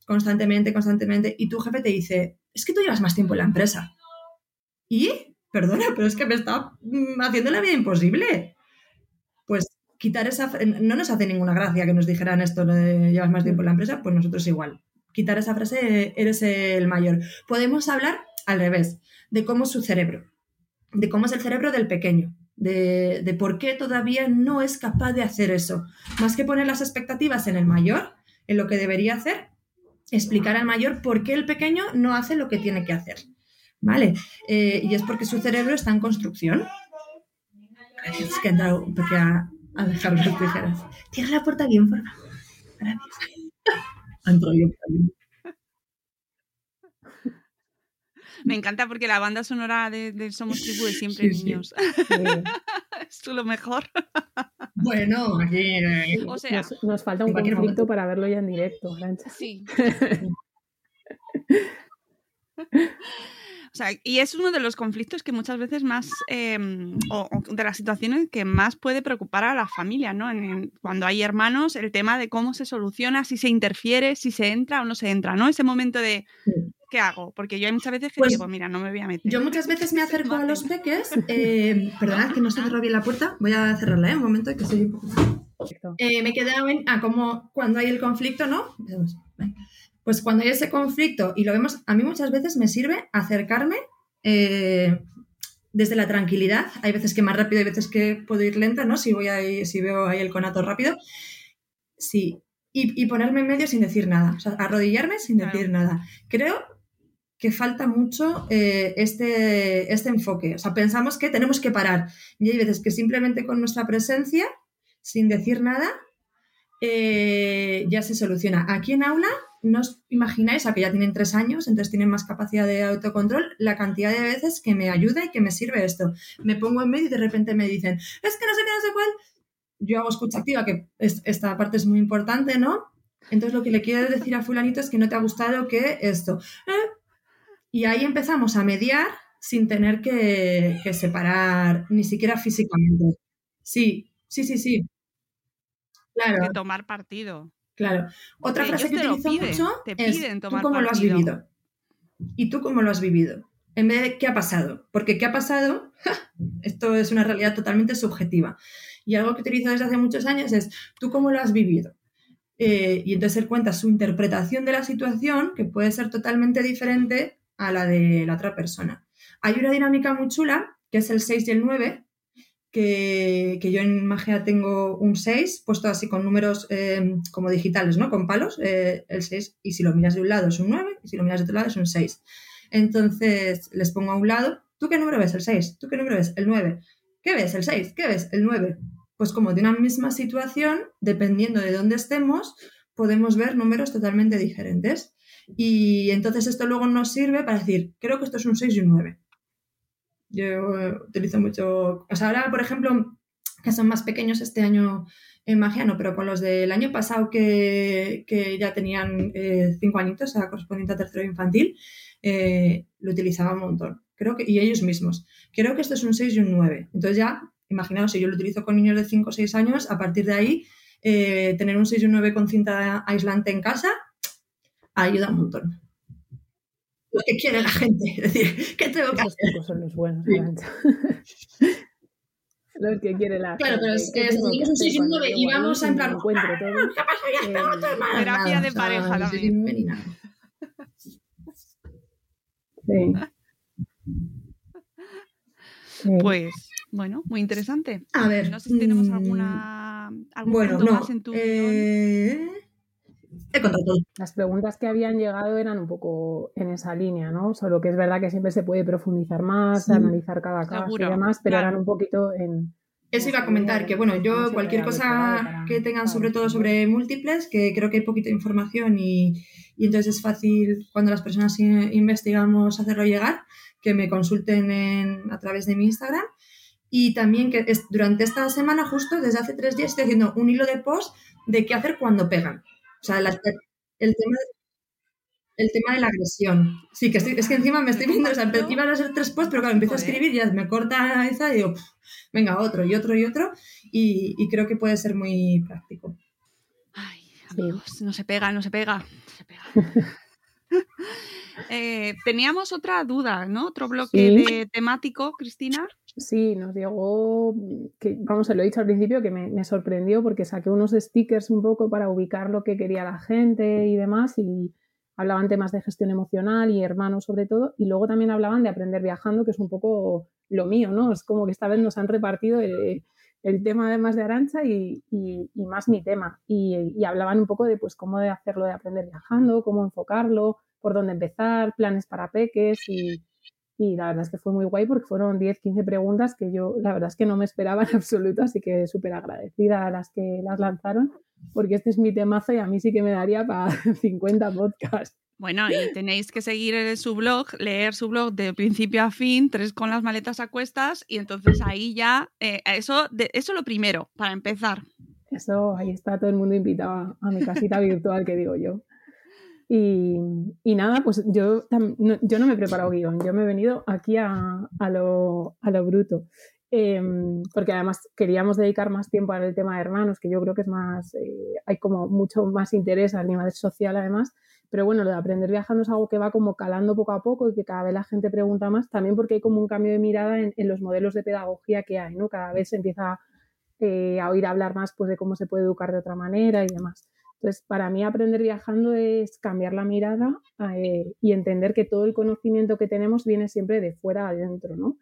F: constantemente, constantemente, y tu jefe te dice, es que tú llevas más tiempo en la empresa. ¿Y? Perdona, pero es que me está mm, haciendo la vida imposible. Pues quitar esa... No nos hace ninguna gracia que nos dijeran esto de llevas más tiempo en la empresa, pues nosotros igual. Quitar esa frase, eres el mayor. Podemos hablar al revés, de cómo su cerebro de cómo es el cerebro del pequeño, de, por qué todavía no es capaz de hacer eso. Más que poner las expectativas en el mayor, en lo que debería hacer, explicar al mayor por qué el pequeño no hace lo que tiene que hacer. ¿Vale? Eh, y es porque su cerebro está en construcción. Gracias, que entrado porque a, a dejar las tijeras. Cierra la puerta bien, por favor. Gracias. Ha entrado bien.
D: Me encanta porque la banda sonora de, Somos Tribu de siempre niños. es lo mejor.
F: Bueno, aquí. Eh,
E: nos, falta un conflicto para verlo ya en directo,
D: Sí. O sea, y es uno de los conflictos que muchas veces más, em, o, de las situaciones que más puede preocupar a la familia, ¿no? cuando hay hermanos, el tema de cómo se soluciona, si se interfiere, si se entra o no se entra, ¿no? Ese momento de, ¿qué hago? Porque yo hay muchas veces que pues digo, mira, no me voy a meter.
F: Yo muchas veces me acerco a los peques, eh, perdonad que no se cerró bien la puerta, voy a cerrarla, ¿eh? Un momento que soy un poco... Eh, me quedé en, ah, como cuando hay el conflicto, ¿no? Pues cuando hay ese conflicto y lo vemos, a mí muchas veces me sirve acercarme eh, desde la tranquilidad. Hay veces que más rápido, hay veces que puedo ir lenta, ¿no? Si voy ahí, si veo ahí el conato rápido. Sí. Y, ponerme en medio sin decir nada. O sea, arrodillarme sin decir nada. Creo que falta mucho eh, este, este enfoque. O sea, pensamos que tenemos que parar. Y hay veces que simplemente con nuestra presencia, sin decir nada, eh, ya se soluciona. Aquí en aula, no os imagináis, a que ya tienen tres años, entonces tienen más capacidad de autocontrol, la cantidad de veces que me ayuda y que me sirve esto. Me pongo en medio y de repente me dicen, es que no sé qué, no sé cuál. Yo hago escucha activa, que esta parte es muy importante, ¿no? Entonces lo que le quiero decir a fulanito es que no te ha gustado que esto. Eh, y ahí empezamos a mediar sin tener que, separar ni siquiera físicamente. Sí, sí, sí, sí.
D: Claro. Que tomar partido.
F: Claro. Otra frase que utilizo mucho es ¿tú cómo lo has vivido? ¿Y tú cómo lo has vivido? En vez de ¿qué ha pasado? Porque ¿qué ha pasado? Esto es una realidad totalmente subjetiva. Y algo que utilizo desde hace muchos años es ¿tú cómo lo has vivido? Eh, y entonces él cuenta su interpretación de la situación, que puede ser totalmente diferente a la de la otra persona. Hay una dinámica muy chula, que es el 6 y el 9, que, yo en magia tengo un 6, puesto así con números em, como digitales, ¿no? Con palos, eh, el 6, y si lo miras de un lado es un 9, y si lo miras de otro lado es un 6. Entonces les pongo a un lado, ¿tú qué número ves? El 6, ¿tú qué número ves? El 9. ¿Qué ves? El 6, ¿qué ves? El 9. Pues como de una misma situación, dependiendo de dónde estemos, podemos ver números totalmente diferentes. Y entonces esto luego nos sirve para decir, creo que esto es un 6 y un 9. Yo utilizo mucho, o sea, ahora, por ejemplo, que son más pequeños este año en magia, no, pero con los del año pasado que, ya tenían eh, cinco añitos, a correspondiente a tercero infantil, eh, lo utilizaba un montón. Creo que, y ellos mismos. Creo que esto es un 6 y un 9. Entonces ya, imaginaos, si yo lo utilizo con niños de 5 o 6 años, a partir de ahí, eh, tener un 6 y un 9 con cinta aislante en casa ayuda un montón. Lo que quiere la gente. Es decir, ¿qué tengo que hacer?
E: son los buenos, los que quiere la
F: Claro, pero es que si un 6 y un 9 y vamos a en plan, ¿qué pasa? Ya está, otro hermano.
D: Terapia de pareja también.
E: Sí.
D: Pues, bueno, muy interesante.
F: A ver.
D: No sé si tenemos mm, alguna.
F: bueno, no. Más en tu eh... He contado todo.
E: Las preguntas que habían llegado eran un poco en esa línea, ¿no? Solo que es verdad que siempre se puede profundizar más, analizar cada caso y demás, pero eran un poquito en.
F: Eso iba a comentar, que bueno, yo cualquier cosa que tengan sobre todo sobre múltiples, que creo que hay poquita información y, y entonces es fácil cuando las personas investigamos hacerlo llegar, que me consulten en, a través de mi Instagram. Y también que es, durante esta semana, justo desde hace tres días, estoy haciendo un hilo de post de qué hacer cuando pegan. O sea, el, tema de, el tema de la agresión. Sí, que es que encima me estoy viendo, o sea, iban a ser tres posts, pero cuando empiezo a escribir ya me corta esa y digo, venga, otro y otro y otro. Y, y creo que puede ser muy práctico.
D: Ay, amigos, no se pega, no se pega. No se pega. Eh, teníamos otra duda, ¿no? Otro bloque de temático, Cristina.
E: Sí, nos llegó, que, vamos, se lo he dicho al principio, que me, sorprendió porque saqué unos stickers un poco para ubicar lo que quería la gente y demás, y hablaban temas de gestión emocional y hermanos sobre todo, y luego también hablaban de aprender viajando, que es un poco lo mío, ¿no? Es como que esta vez nos han repartido el, tema además de Arancha y, más mi tema, y, y, hablaban un poco de pues cómo de hacerlo de aprender viajando, cómo enfocarlo, por dónde empezar, planes para peques y, la verdad es que fue muy guay porque fueron 10, 15 preguntas que yo la verdad es que no me esperaba en absoluto, así que súper agradecida a las que las lanzaron porque este es mi temazo y a mí sí que me daría para 50 podcasts.
D: Bueno, y tenéis que seguir su blog, leer su blog de principio a fin, tres con las maletas a cuestas, y entonces ahí ya, eh, eso, de, eso lo primero, para empezar.
E: Eso, ahí está todo el mundo invitado a mi casita virtual, que digo yo. Y, nada, pues yo, no, yo no me he preparado guion, yo me he venido aquí a, a, lo, a lo, bruto. Em, porque además queríamos dedicar más tiempo al tema de hermanos, que yo creo que es más, eh, hay como mucho más interés al nivel social además, pero bueno, lo de aprender viajando es algo que va como calando poco a poco y que cada vez la gente pregunta más, también porque hay como un cambio de mirada en, en los modelos de pedagogía que hay, ¿no? Cada vez se empieza eh, a oír hablar más pues, de cómo se puede educar de otra manera y demás. Entonces, para mí aprender viajando es cambiar la mirada eh, y entender que todo el conocimiento que tenemos viene siempre de fuera adentro, ¿no?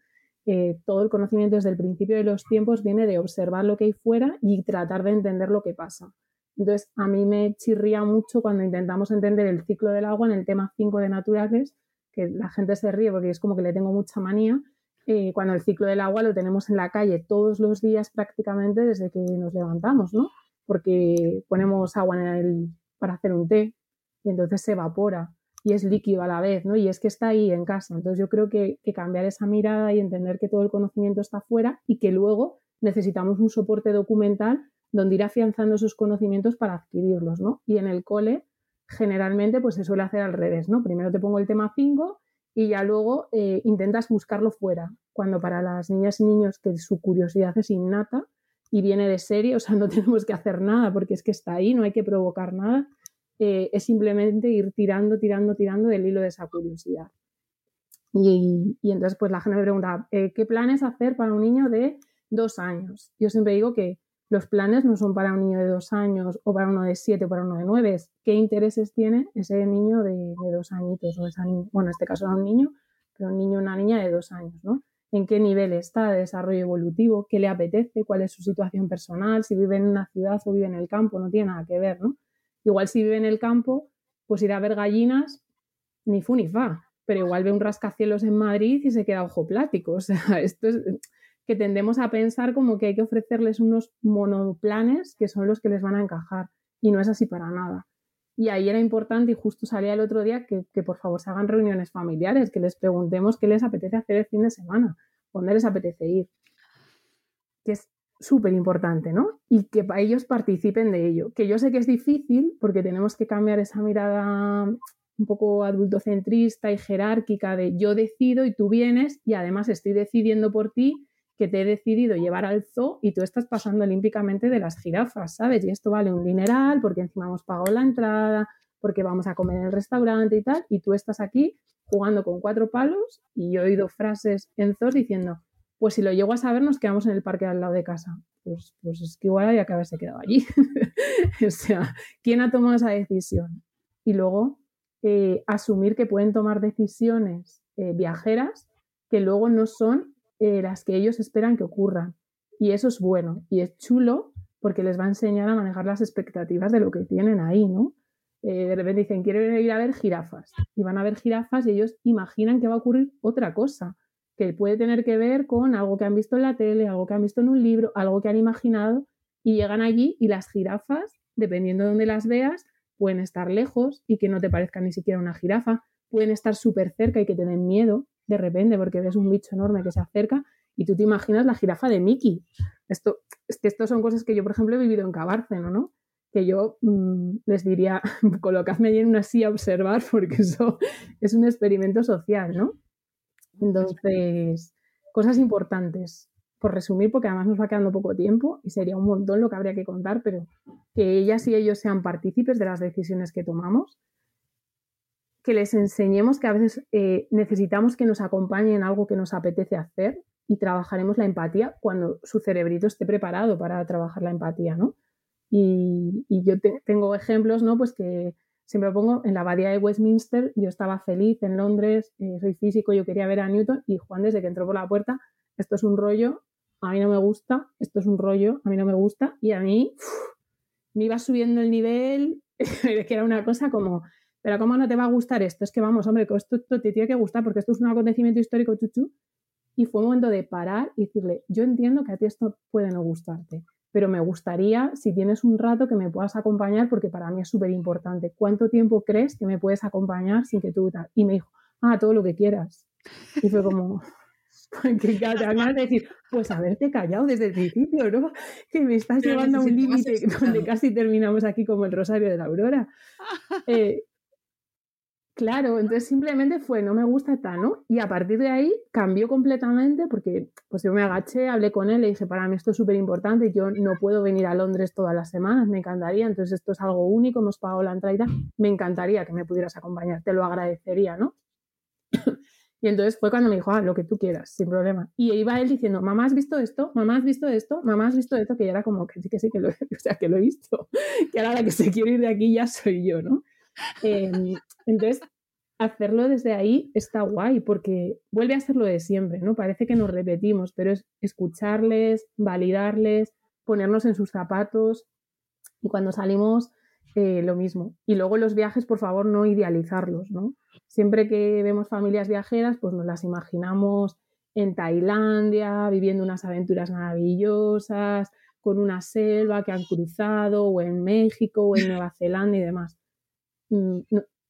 E: Eh, todo el conocimiento desde el principio de los tiempos viene de observar lo que hay fuera y tratar de entender lo que pasa. Entonces, a mí me chirría mucho cuando intentamos entender el ciclo del agua en el tema 5 de naturales, que la gente se ríe porque es como que le tengo mucha manía, eh, cuando el ciclo del agua lo tenemos en la calle todos los días prácticamente desde que nos levantamos, ¿no? Porque ponemos agua en el, para hacer un té y entonces se evapora y es líquido a la vez, ¿no? Y es que está ahí en casa. Entonces yo creo que, cambiar esa mirada y entender que todo el conocimiento está fuera y que luego necesitamos un soporte documental donde ir afianzando esos conocimientos para adquirirlos, ¿no? Y en el cole generalmente pues se suele hacer al revés, ¿no? Primero te pongo el tema 5 y ya luego eh, intentas buscarlo fuera, cuando para las niñas y niños que su curiosidad es innata, y viene de serie, o sea, no tenemos que hacer nada porque es que está ahí, no hay que provocar nada, eh, es simplemente ir tirando, tirando, tirando del hilo de esa curiosidad. Y, entonces, pues la gente me pregunta, eh, ¿qué planes hacer para un niño de dos años? Yo siempre digo que los planes no son para un niño de dos años o para uno de siete o para uno de nueve, qué intereses tiene ese niño de, dos añitos o esa bueno, en este caso era un niño, pero un niño una niña de dos años, ¿no? En qué nivel está de desarrollo evolutivo, qué le apetece, cuál es su situación personal, si vive en una ciudad o vive en el campo, no tiene nada que ver, ¿no? Igual si vive en el campo, pues ir a ver gallinas, ni fu ni fa, pero igual ve un rascacielos en Madrid y se queda ojo plático. O sea, esto es que tendemos a pensar como que hay que ofrecerles unos monoplanes que son los que les van a encajar y no es así para nada. Y ahí era importante, y justo salía el otro día, que, por favor se hagan reuniones familiares, que les preguntemos qué les apetece hacer el fin de semana, dónde les apetece ir. Que es súper importante, ¿no? Y que ellos participen de ello. Que yo sé que es difícil porque tenemos que cambiar esa mirada un poco adultocentrista y jerárquica de yo decido y tú vienes y además estoy decidiendo por ti que te he decidido llevar al zoo y tú estás pasando olímpicamente de las jirafas, ¿sabes? Y esto vale un dineral porque encima hemos pagado la entrada, porque vamos a comer en el restaurante y tal, y tú estás aquí jugando con cuatro palos y yo he oído frases en zoos diciendo, pues si lo llego a saber nos quedamos en el parque al lado de casa. Pues, pues es que igual había que haberse quedado allí. o sea, ¿quién ha tomado esa decisión? Y luego eh, asumir que pueden tomar decisiones eh, viajeras que luego no son eh, las que ellos esperan que ocurran. Y eso es bueno y es chulo porque les va a enseñar a manejar las expectativas de lo que tienen ahí, ¿no? Eh, de repente dicen, quiero ir a ver jirafas. Y van a ver jirafas y ellos imaginan que va a ocurrir otra cosa, que puede tener que ver con algo que han visto en la tele, algo que han visto en un libro, algo que han imaginado, y llegan allí y las jirafas, dependiendo de dónde las veas, pueden estar lejos y que no te parezca ni siquiera una jirafa, pueden estar súper cerca y que te den miedo, de repente porque ves un bicho enorme que se acerca y tú te imaginas la jirafa de Mickey. Esto, es son cosas que yo, por ejemplo, he vivido en Cabárceno, ¿no? Que yo mm, les diría, colocadme ahí en una silla a observar porque eso es un experimento social, ¿no? Entonces, cosas importantes. Por resumir, porque además nos va quedando poco tiempo y sería un montón lo que habría que contar, pero que ellas y ellos sean partícipes de las decisiones que tomamos, que les enseñemos que a veces eh, necesitamos que nos acompañen en algo que nos apetece hacer y trabajaremos la empatía cuando su cerebrito esté preparado para trabajar la empatía, ¿no? Y, yo tengo ejemplos, ¿no? Pues que siempre pongo en la abadía de Westminster, yo estaba feliz en Londres, eh, soy físico, yo quería ver a Newton y Juan desde que entró por la puerta, esto es un rollo, a mí no me gusta, esto es un rollo, a mí no me gusta y a mí me iba subiendo el nivel, que era una cosa como pero ¿cómo no te va a gustar esto? Es que vamos, hombre, esto, esto te tiene que gustar porque esto es un acontecimiento histórico, chuchu. Y fue un momento de parar y decirle, yo entiendo que a ti esto puede no gustarte, pero me gustaría, si tienes un rato, que me puedas acompañar porque para mí es súper importante. ¿Cuánto tiempo crees que me puedes acompañar sin que tú... Y me dijo, ah, todo lo que quieras. Y fue como, que además de decir, pues haberte callado desde el principio, ¿no? Que me estás llevando a un límite donde casi terminamos aquí como el Rosario de la Aurora. Eh, Claro, entonces simplemente fue, no me gusta ¿no? Y a partir de ahí cambió completamente porque pues yo me agaché, hablé con él, le dije, para mí esto es súper importante, yo no puedo venir a Londres todas las semanas, me encantaría, entonces esto es algo único, hemos pagado la entrada, me encantaría que me pudieras acompañar, te lo agradecería, ¿no? y entonces fue cuando me dijo, ah, lo que tú quieras, sin problema. Y iba él diciendo, mamá, ¿has visto esto? Mamá, ¿has visto esto? Mamá, ¿has visto esto? Que ya era como que sí, que sí, que lo, que lo he visto, que ahora la que se quiere ir de aquí ya soy yo, ¿no? Em, entonces, hacerlo desde ahí está guay porque vuelve a ser lo de siempre, ¿no? Parece que nos repetimos, pero es escucharles, validarles, ponernos en sus zapatos y cuando salimos eh, lo mismo. Y luego los viajes, por favor, no idealizarlos, ¿no? Siempre que vemos familias viajeras, pues nos las imaginamos en Tailandia, viviendo unas aventuras maravillosas, con una selva que han cruzado, o en México, o en Nueva Zelanda y demás. Mm,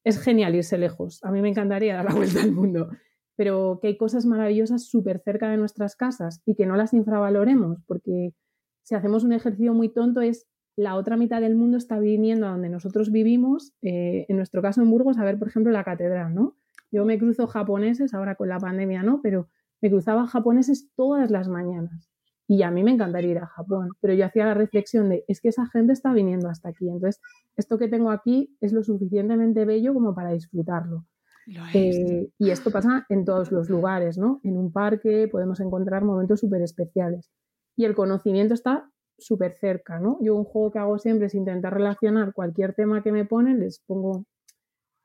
E: es genial irse lejos. A mí me encantaría dar la vuelta al mundo, pero que hay cosas maravillosas súper cerca de nuestras casas y que no las infravaloremos, porque si hacemos un ejercicio muy tonto es la otra mitad del mundo está viniendo a donde nosotros vivimos, eh, en nuestro caso en Burgos, a ver, por ejemplo, la catedral, ¿no? Yo me cruzo japoneses, ahora con la pandemia no, pero me cruzaba japoneses todas las mañanas. Y a mí me encantaría ir a Japón, pero yo hacía la reflexión de, es que esa gente está viniendo hasta aquí, entonces esto que tengo aquí es lo suficientemente bello como para disfrutarlo. Eh, y esto pasa en todos los lugares, ¿no? En un parque podemos encontrar momentos súper especiales. Y el conocimiento está súper cerca, ¿no? Yo un juego que hago siempre es intentar relacionar cualquier tema que me ponen, les pongo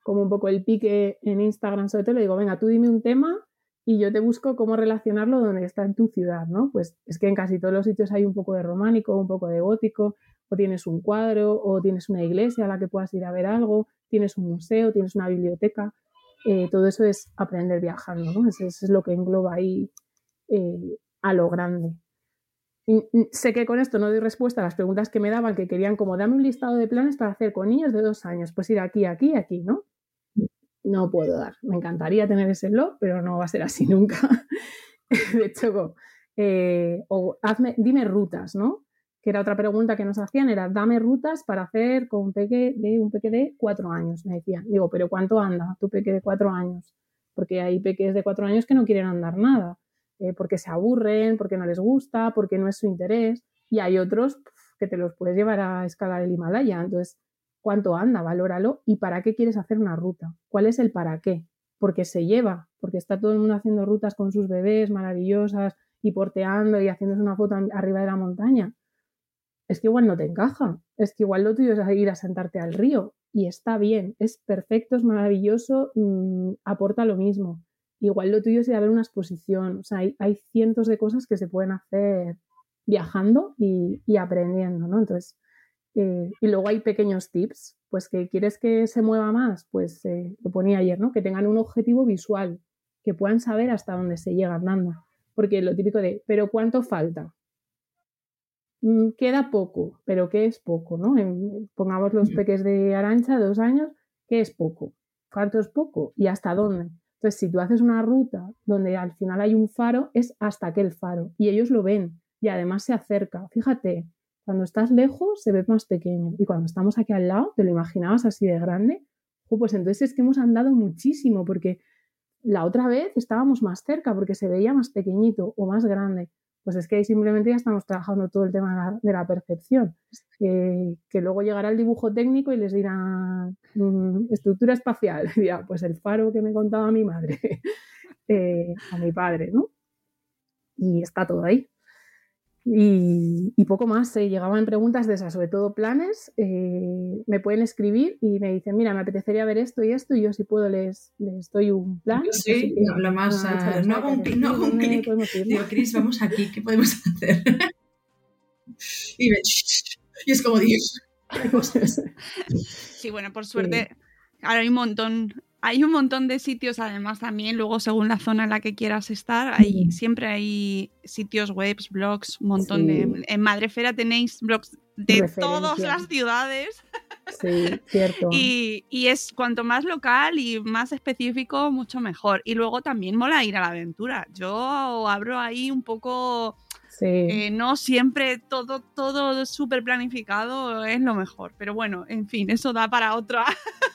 E: como un poco el pique en Instagram sobre todo, le digo, venga, tú dime un tema y yo te busco cómo relacionarlo donde está en tu ciudad, ¿no? Pues es que en casi todos los sitios hay un poco de románico, un poco de gótico, o tienes un cuadro, o tienes una iglesia a la que puedas ir a ver algo, tienes un museo, tienes una biblioteca. Eh, todo eso es aprender viajando, ¿no? Eso, es lo que engloba ahí eh, a lo grande. sé que con esto no doy respuesta a las preguntas que me daban, que querían como dame un listado de planes para hacer con niños de dos años, pues ir aquí, aquí, aquí, ¿no? No puedo dar. Me encantaría tener ese blog, pero no va a ser así nunca. de hecho, eh, o hazme, dime rutas, ¿no? Que era otra pregunta que nos hacían, era dame rutas para hacer con un peque de un peque de cuatro años, me decían. Digo, pero ¿cuánto anda tu peque de cuatro años? Porque hay peques de cuatro años que no quieren andar nada, eh, porque se aburren, porque no les gusta, porque no es su interés, y hay otros que te los puedes llevar a escalar el Himalaya. Entonces, ¿cuánto anda? Valóralo. ¿Y para qué quieres hacer una ruta? ¿Cuál es el para qué? Porque se lleva, porque está todo el mundo haciendo rutas con sus bebés maravillosas y porteando y haciéndose una foto arriba de la montaña. Es que igual no te encaja, es que igual lo tuyo es ir a sentarte al río y está bien, es perfecto, es maravilloso, mm, aporta lo mismo. Igual lo tuyo es ir a ver una exposición, o sea, hay, hay cientos de cosas que se pueden hacer viajando y, aprendiendo, ¿no? Entonces, eh, y luego hay pequeños tips, pues que quieres que se mueva más, pues eh, lo ponía ayer, ¿no? Que tengan un objetivo visual, que puedan saber hasta dónde se llega andando. Porque lo típico de, pero ¿cuánto falta? Mm, queda poco, pero ¿qué es poco? ¿no? pongamos los peques de Arancha, dos años, ¿qué es poco? ¿Cuánto es poco? ¿Y hasta dónde? Entonces, si tú haces una ruta donde al final hay un faro, es hasta aquel faro. Y ellos lo ven y además se acerca. Fíjate, cuando estás lejos se ve más pequeño y cuando estamos aquí al lado, te lo imaginabas así de grande. pues entonces es que hemos andado muchísimo porque la otra vez estábamos más cerca porque se veía más pequeñito o más grande. Pues es que simplemente ya estamos trabajando todo el tema de la, percepción. que luego llegará el dibujo técnico y les dirán mm, estructura espacial. ya, pues el faro que me contaba mi madre, eh, a mi padre, ¿no? Y está todo ahí. Y, poco más, se llegaban preguntas de esas, sobre todo planes. Eh, me pueden escribir y me dicen, mira, me apetecería ver esto y esto, y yo si puedo les, les doy un plan.
F: sí, lo más, ah, no hago un, no clic. Digo, Cris, vamos aquí, ¿qué podemos hacer? y, me, y es como, Dios.
D: Sí, bueno, por suerte, ahora hay un montón hay un montón de sitios, además también, luego según la zona en la que quieras estar, hay, siempre hay sitios webs, blogs, un montón de... En Madrefera tenéis blogs de todas las ciudades.
E: Sí, cierto.
D: y, y, es cuanto más local y más específico, mucho mejor. Y luego también mola ir a la aventura. Yo abro ahí un poco... Sí. Eh, no siempre todo, todo súper planificado es lo mejor. Pero bueno, en fin, eso da para otra.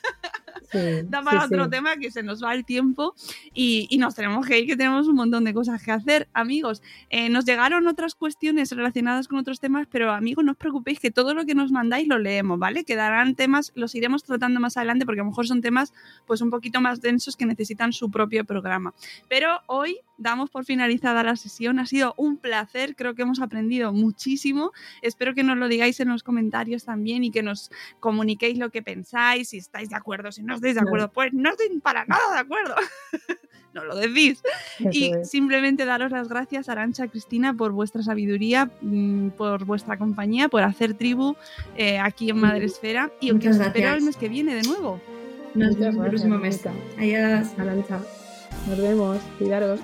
D: da para otro tema que se nos va el tiempo y, nos tenemos que ir, que tenemos un montón de cosas que hacer. Amigos, eh, nos llegaron otras cuestiones relacionadas con otros temas, pero amigos, no os preocupéis que todo lo que nos mandáis lo leemos, ¿vale? Quedarán temas, los iremos tratando más adelante porque a lo mejor son temas pues un poquito más densos que necesitan su propio programa. Pero hoy damos por finalizada la sesión. Ha sido un placer, creo que hemos aprendido muchísimo. Espero que nos lo digáis en los comentarios también y que nos comuniquéis lo que pensáis, si estáis de acuerdo, si no estáis de acuerdo, pues no estoy para nada de acuerdo. no lo decís. y simplemente daros las gracias, Arancha, Cristina, por vuestra sabiduría, mm, por vuestra compañía, por hacer tribu eh, aquí en Madresfera. Y os espero el mes que viene de nuevo.
F: Nos vemos el próximo mes. Adiós.
E: Arancha. Nos vemos. Cuidaros.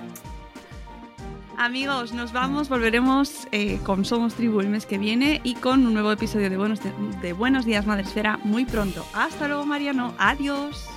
D: Amigos, nos vamos, volveremos eh, con Somos Tribu el mes que viene y con un nuevo episodio de Buenos, de Buenos Días Madresfera muy pronto. Hasta luego, Mariano. Adiós.